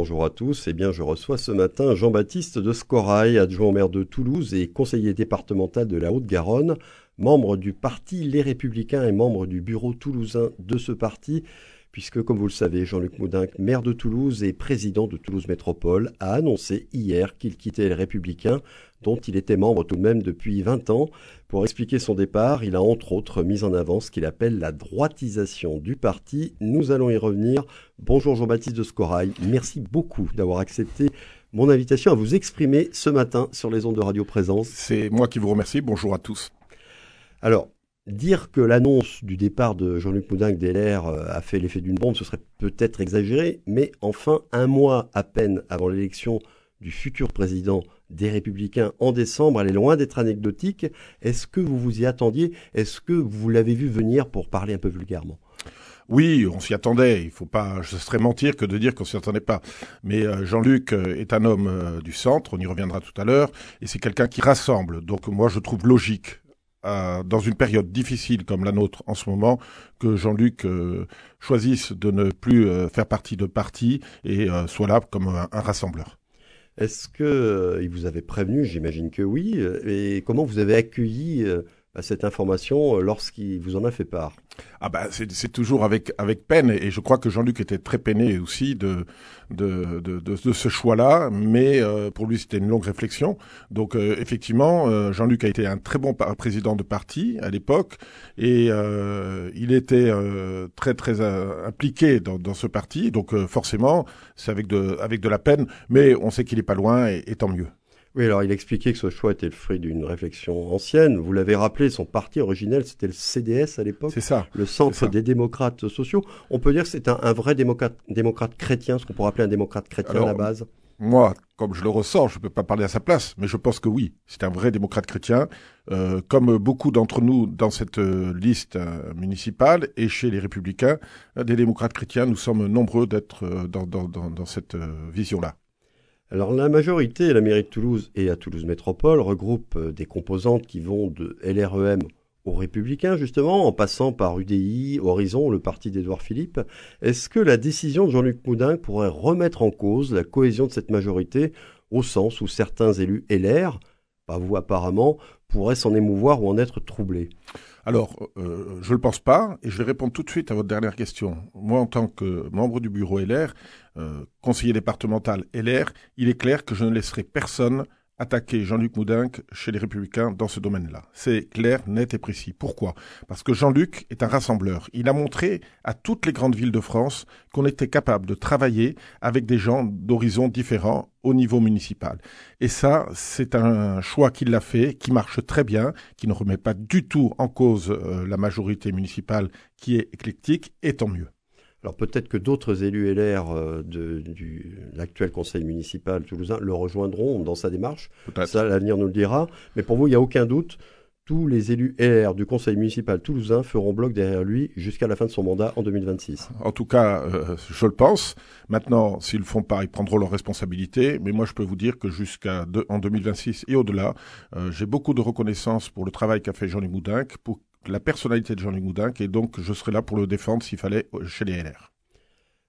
bonjour à tous. Eh bien, je reçois ce matin Jean-Baptiste de Scorail, adjoint au maire de Toulouse et conseiller départemental de la Haute-Garonne, membre du parti Les Républicains et membre du bureau toulousain de ce parti, puisque, comme vous le savez, Jean-Luc Moudinque, maire de Toulouse et président de Toulouse Métropole, a annoncé hier qu'il quittait les Républicains, dont il était membre tout de même depuis 20 ans. Pour expliquer son départ, il a entre autres mis en avant ce qu'il appelle la droitisation du parti. Nous allons y revenir. Bonjour Jean-Baptiste de Scorail, merci beaucoup d'avoir accepté mon invitation à vous exprimer ce matin sur les ondes de Radio Présence. C'est moi qui vous remercie, bonjour à tous. Alors, Dire que l'annonce du départ de Jean-Luc Moudin d'LR euh, a fait l'effet d'une bombe, ce serait peut-être exagéré, mais enfin, un mois à peine avant l'élection du futur président des Républicains en décembre, elle est loin d'être anecdotique. Est-ce que vous vous y attendiez? Est-ce que vous l'avez vu venir pour parler un peu vulgairement? Oui, on s'y attendait. Il faut pas, ce serait mentir que de dire qu'on s'y attendait pas. Mais euh, Jean-Luc euh, est un homme du centre, on y reviendra tout à l'heure, et c'est quelqu'un qui rassemble. Donc moi, je trouve logique dans une période difficile comme la nôtre en ce moment, que Jean-Luc euh, choisisse de ne plus euh, faire partie de parti et euh, soit là comme un, rassembleur. Est-ce que il vous avait prévenu? J'imagine que oui. Et comment vous avez accueilli cette information lorsqu'il vous en a fait part ah bah c'est toujours avec avec peine et je crois que Jean-Luc était très peiné aussi de de de, ce choix-là, mais euh, pour lui c'était une longue réflexion. Donc euh, effectivement, euh, Jean-Luc a été un très bon président de parti à l'époque et il était très très impliqué dans, ce parti. Donc forcément, c'est avec de avec de la peine, mais on sait qu'il est pas loin et tant mieux. Oui, alors il expliquait que ce choix était le fruit d'une réflexion ancienne. Vous l'avez rappelé, son parti originel, c'était le CDS à l'époque. C'est ça. Le Centre des démocrates sociaux. On peut dire que c'est un, vrai démocrate, démocrate chrétien, ce qu'on pourrait appeler un démocrate chrétien à la base. Moi, comme je le ressens, je ne peux pas parler à sa place, mais je pense que oui, c'est un vrai démocrate chrétien, euh, comme beaucoup d'entre nous dans cette euh, liste euh, municipale et chez les républicains, des démocrates chrétiens, nous sommes nombreux d'être dans, dans, dans, dans cette vision-là. Alors la majorité la mairie de Toulouse et à Toulouse Métropole regroupe euh, des composantes qui vont de LREM aux Républicains justement, en passant par UDI, Horizon, le parti d'Édouard Philippe. Est-ce que la décision de Jean-Luc Moudin pourrait remettre en cause la cohésion de cette majorité au sens où certains élus LR, pas vous apparemment, pourraient s'en émouvoir ou en être troublés? Alors, euh, je ne le pense pas, et je vais répondre tout de suite à votre dernière question. Moi, en tant que membre du bureau LR, euh, conseiller départemental LR, il est clair que je ne laisserai personne attaquer Jean-Luc Moudinque chez les Républicains dans ce domaine-là. C'est clair, net et précis. Pourquoi? Parce que Jean-Luc est un rassembleur. Il a montré à toutes les grandes villes de France qu'on était capable de travailler avec des gens d'horizons différents au niveau municipal. Et ça, c'est un choix qu'il a fait, qui marche très bien, qui ne remet pas du tout en cause euh, la majorité municipale qui est éclectique, et tant mieux. Alors peut-être que d'autres élus LR euh, de, du l'actuel conseil municipal toulousain le rejoindront dans sa démarche. Ça, l'avenir nous le dira. Mais pour vous, il n'y a aucun doute. Tous les élus LR du conseil municipal toulousain feront bloc derrière lui jusqu'à la fin de son mandat en 2026. En tout cas, euh, je le pense. Maintenant, s'ils le font pas, ils prendront leurs responsabilités. Mais moi, je peux vous dire que jusqu'à en 2026 et au-delà, euh, j'ai beaucoup de reconnaissance pour le travail qu'a fait Jean-Luc Moudinque, pour la personnalité de Jean-Luc Moudinque et donc je serai là pour le défendre s'il fallait chez les LR.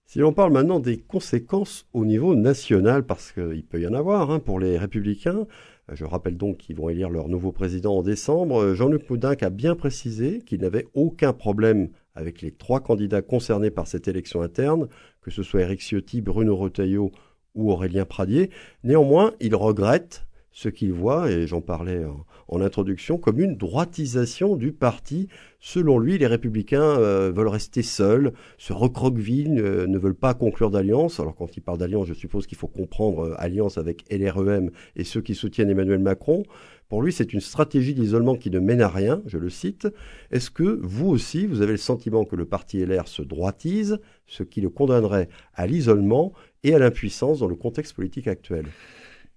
Si l'on parle maintenant des conséquences au niveau national, parce qu'il peut y en avoir hein, pour les républicains, je rappelle donc qu'ils vont élire leur nouveau président en décembre, Jean-Luc Moudinque a bien précisé qu'il n'avait aucun problème avec les trois candidats concernés par cette élection interne, que ce soit Éric Ciotti, Bruno Retailleau ou Aurélien Pradier. Néanmoins, il regrette ce qu'il voit, et j'en parlais en, introduction, comme une droitisation du parti. Selon lui, les républicains euh, veulent rester seuls, se recroquevillent, euh, ne veulent pas conclure d'alliance. Alors quand il parle d'alliance, je suppose qu'il faut comprendre euh, alliance avec LREM et ceux qui soutiennent Emmanuel Macron. Pour lui, c'est une stratégie d'isolement qui ne mène à rien, je le cite. Est-ce que vous aussi, vous avez le sentiment que le parti LR se droitise, ce qui le condamnerait à l'isolement et à l'impuissance dans le contexte politique actuel?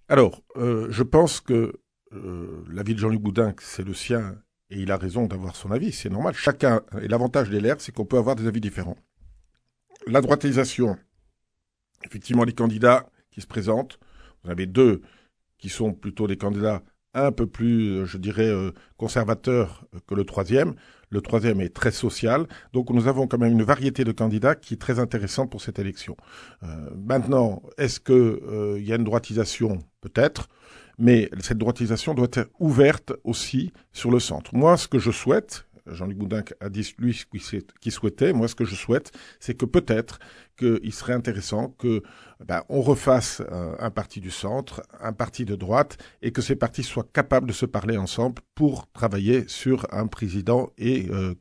Alors, euh, je pense que euh, l'avis de Jean-Luc Boudin, c'est le sien, et il a raison d'avoir son avis, c'est normal. Chacun, et l'avantage des LR, c'est qu'on peut avoir des avis différents. La droitisation, effectivement, les candidats qui se présentent, vous avez deux qui sont plutôt des candidats un peu plus, je dirais, conservateur que le troisième. Le troisième est très social. Donc nous avons quand même une variété de candidats qui est très intéressante pour cette élection. maintenant, est-ce qu'il y a une droitisation? Peut-être mais cette droitisation doit être ouverte aussi sur le centre. Moi, ce que je souhaite, Jean-Luc Boudin a dit lui ce qu'il souhaitait. Moi, ce que je souhaite, c'est que peut-être qu'il serait intéressant que ben, on refasse euh, un parti du centre, un parti de droite, et que ces partis soient capables de se parler ensemble pour travailler sur un président et euh,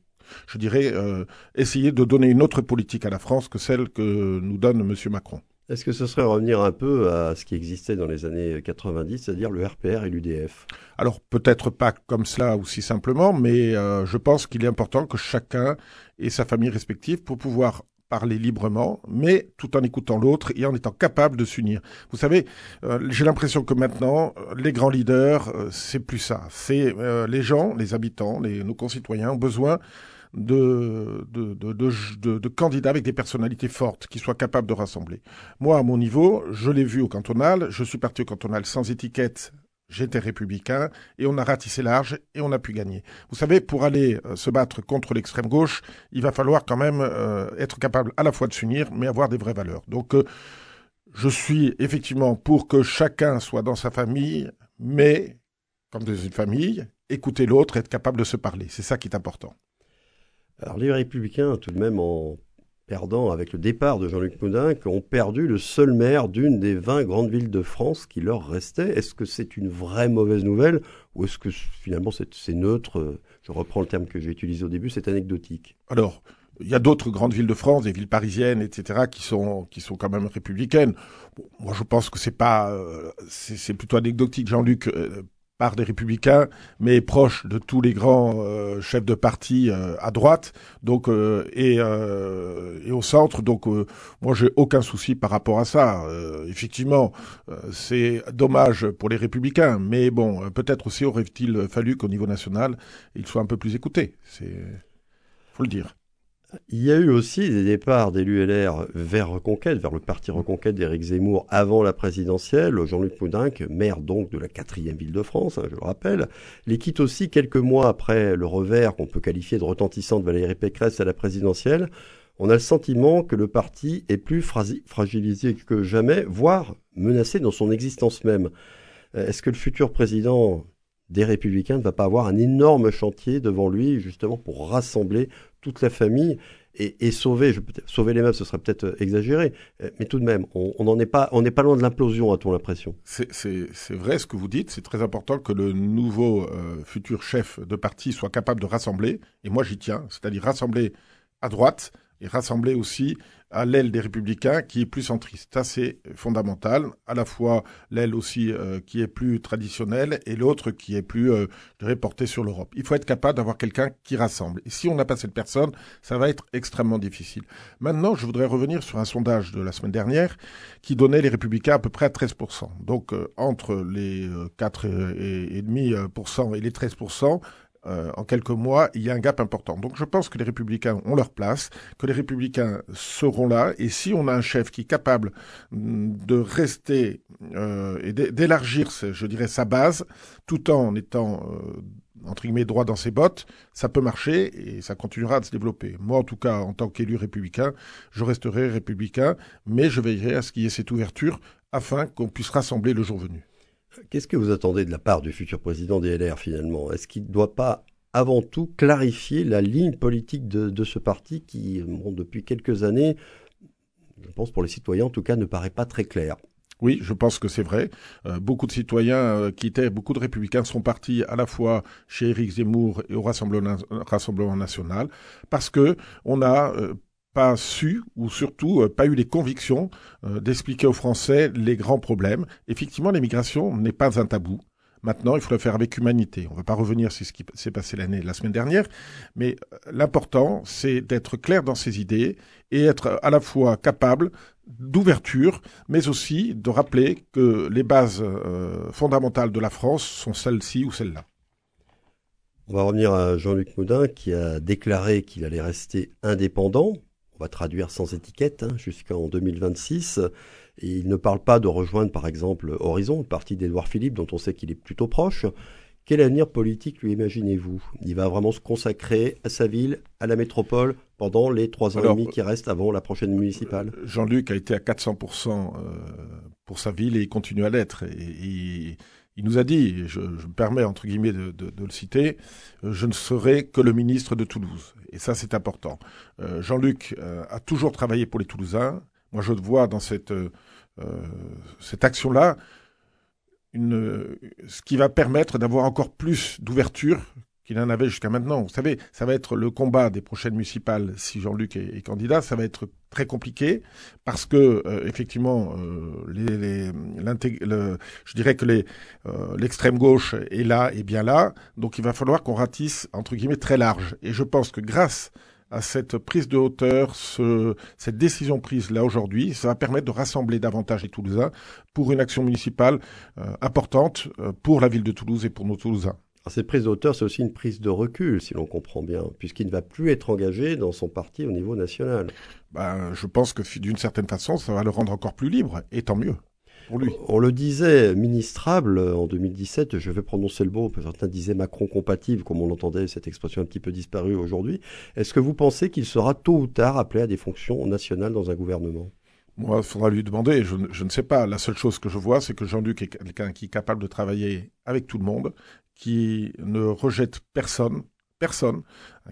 je dirais euh, essayer de donner une autre politique à la France que celle que nous donne M. Macron. Est-ce que ce serait revenir un peu à ce qui existait dans les années 90, c'est-à-dire le RPR et l'UDF Alors peut-être pas comme cela aussi simplement, mais euh, je pense qu'il est important que chacun ait sa famille respective pour pouvoir parler librement, mais tout en écoutant l'autre et en étant capable de s'unir. Vous savez, euh, j'ai l'impression que maintenant, euh, les grands leaders, c'est plus ça. C'est les gens, les habitants, nos concitoyens ont besoin de, de, de, de, candidats avec des personnalités fortes qui soient capables de rassembler. Moi, à mon niveau, je l'ai vu au cantonal, je suis parti au cantonal sans étiquette, j'étais républicain, et on a ratissé large et on a pu gagner. Vous savez, pour aller euh, se battre contre l'extrême gauche, il va falloir quand même euh, être capable à la fois de s'unir, mais avoir des vraies valeurs. Donc, euh, je suis effectivement pour que chacun soit dans sa famille, mais comme dans une famille, écouter l'autre, être capable de se parler. C'est ça qui est important. Alors les républicains, tout de même, en perdant avec le départ de Jean-Luc Moudin, ont perdu le seul maire d'une des 20 grandes villes de France qui leur restait. Est-ce que c'est une vraie mauvaise nouvelle ou est-ce que finalement c'est neutre? Je reprends le terme que j'ai utilisé au début, c'est anecdotique. Alors, il y a d'autres grandes villes de France, des villes parisiennes, etc., qui sont qui sont quand même républicaines. moi, je pense que c'est pas, euh, c'est plutôt anecdotique. Jean-Luc euh, part des républicains, mais proche de tous les grands euh, chefs de parti euh, à droite, donc euh, et, et, au centre. Donc moi j'ai aucun souci par rapport à ça. effectivement, c'est dommage pour les républicains, mais bon, peut-être aussi aurait-il fallu qu'au niveau national, ils soient un peu plus écoutés. C'est faut le dire. Il y a eu aussi des départs des LR vers Reconquête, vers le parti Reconquête d'Éric Zemmour avant la présidentielle. Jean-Luc Poudinck, maire donc de la quatrième ville de France, hein, je le rappelle, les quitte aussi quelques mois après le revers qu'on peut qualifier de retentissant de Valérie Pécresse à la présidentielle. On a le sentiment que le parti est plus fragilisé que jamais, voire menacé dans son existence même. Euh, est-ce que le futur président des Républicains ne va pas avoir un énorme chantier devant lui, justement, pour rassembler toute la famille et, sauver, je, sauver les meufs, ce serait peut-être euh, exagéré, euh, mais tout de même, on n'en est pas, n'est pas loin de l'implosion, a-t-on l'impression. C'est vrai ce que vous dites. C'est très important que le nouveau euh, futur chef de parti soit capable de rassembler. Et moi, j'y tiens, c'est-à-dire rassembler à droite et rassembler aussi à l'aile des républicains qui est plus centriste. Ça, c'est fondamental. À la fois l'aile aussi euh, qui est plus traditionnelle et l'autre qui est plus, euh, portée sur l'Europe. Il faut être capable d'avoir quelqu'un qui rassemble. Et si on n'a pas cette personne, ça va être extrêmement difficile. Maintenant, je voudrais revenir sur un sondage de la semaine dernière qui donnait les républicains à peu près à 13%. Donc, euh, entre les 4,5% et les 13%, euh, en quelques mois, il y a un gap important. Donc je pense que les républicains ont leur place, que les républicains seront là, et si on a un chef qui est capable mm, de rester euh, et d'élargir, je dirais, sa base, tout en étant euh, entre guillemets droit dans ses bottes, ça peut marcher et ça continuera de se développer. Moi, en tout cas, en tant qu'élu républicain, je resterai républicain, mais je veillerai à ce qu'il y ait cette ouverture afin qu'on puisse rassembler le jour venu. Qu'est-ce que vous attendez de la part du futur président des LR finalement? Est-ce qu'il ne doit pas avant tout clarifier la ligne politique de, ce parti qui, depuis quelques années, je pense pour les citoyens en tout cas, ne paraît pas très clair? Oui, je pense que c'est vrai. Euh, beaucoup de citoyens euh, beaucoup de républicains sont partis à la fois chez Éric Zemmour et au Rassemblement, Rassemblement national parce que on a euh, pas su ou surtout euh, pas eu les convictions euh, d'expliquer aux Français les grands problèmes. Effectivement, l'immigration n'est pas un tabou. Maintenant, il faut le faire avec humanité. On ne va pas revenir sur ce qui s'est passé l'année, la semaine dernière, mais euh, l'important, c'est d'être clair dans ses idées et être à la fois capable d'ouverture, mais aussi de rappeler que les bases fondamentales de la France sont celles-ci ou celles-là. On va revenir à Jean-Luc Moudin qui a déclaré qu'il allait rester indépendant va traduire sans étiquette, hein, jusqu'en 2026. Et il ne parle pas de rejoindre par exemple Horizon, le parti d'Édouard Philippe, dont on sait qu'il est plutôt proche. Quel avenir politique lui imaginez-vous? Il va vraiment se consacrer à sa ville, à la métropole, pendant les trois ans et demi qui restent avant la prochaine municipale? Jean-Luc a été à 400% pour sa ville et il continue à l'être. Et, il nous a dit, je, me permets entre guillemets de, le citer, je ne serai que le ministre de Toulouse. Et ça, c'est important. Euh, Jean-Luc euh, a toujours travaillé pour les Toulousains. Moi, je vois dans cette, euh, cette action-là une, ce qui va permettre d'avoir encore plus d'ouverture qu'il en avait jusqu'à maintenant. Vous savez, ça va être le combat des prochaines municipales si Jean-Luc est, candidat. Ça va être très compliqué parce que euh, effectivement, euh, je dirais que euh, l'extrême gauche est là et bien là. Donc il va falloir qu'on ratisse entre guillemets très large. Et je pense que grâce à cette prise de hauteur, ce, cette décision prise là aujourd'hui, ça va permettre de rassembler davantage les Toulousains pour une action municipale importante pour la ville de Toulouse et pour nos Toulousains cette prise d'auteur, c'est aussi une prise de recul, si l'on comprend bien, puisqu'il ne va plus être engagé dans son parti au niveau national. Ben, je pense que d'une certaine façon, ça va le rendre encore plus libre, et tant mieux. Pour lui. On le disait ministrable en 2017, je vais prononcer le mot, certains disaient Macron compatible, comme on l'entendait, cette expression un petit peu disparue aujourd'hui. Est-ce que vous pensez qu'il sera tôt ou tard appelé à des fonctions nationales dans un gouvernement? Moi, il faudra lui demander. Je, je, ne sais pas. La seule chose que je vois, c'est que Jean-Luc est quelqu'un qui est capable de travailler avec tout le monde, qui ne rejette personne, personne,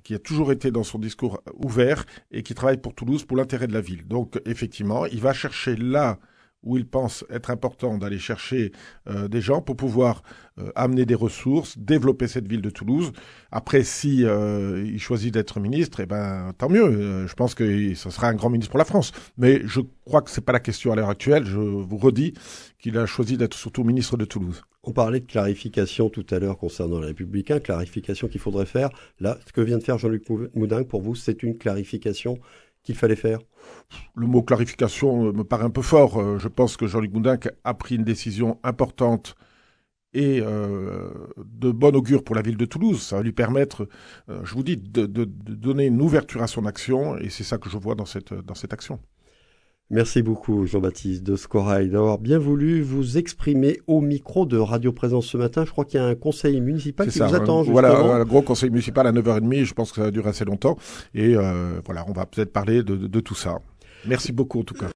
qui a toujours été dans son discours ouvert et qui travaille pour Toulouse pour l'intérêt de la ville. Donc, effectivement, il va chercher là où il pense être important d'aller chercher euh, des gens pour pouvoir euh, amener des ressources, développer cette ville de Toulouse. Après, si euh, il choisit d'être ministre, eh ben tant mieux. je pense que ce sera un grand ministre pour la France. Mais je crois que c'est pas la question à l'heure actuelle. Je vous redis qu'il a choisi d'être surtout ministre de Toulouse. On parlait de clarification tout à l'heure concernant les Républicains, clarification qu'il faudrait faire. Là, ce que vient de faire Jean-Luc Moudin, pour vous, c'est une clarification qu'il fallait faire? Le mot clarification euh, me paraît un peu fort. Euh, je pense que Jean-Luc Moudinque a pris une décision importante et euh, de bon augure pour la ville de Toulouse. Ça va lui permettre, je vous dis, de, donner une ouverture à son action, et c'est ça que je vois dans cette, dans cette action. Merci beaucoup Jean-Baptiste de Scorail d'avoir bien voulu vous exprimer au micro de Radio Présence ce matin. Je crois qu'il y a un conseil municipal qui vous attend. Voilà, un gros conseil municipal à 9h30. Je pense que ça va durer assez longtemps. Et euh, voilà, on va peut-être parler de tout ça. Merci beaucoup en tout cas.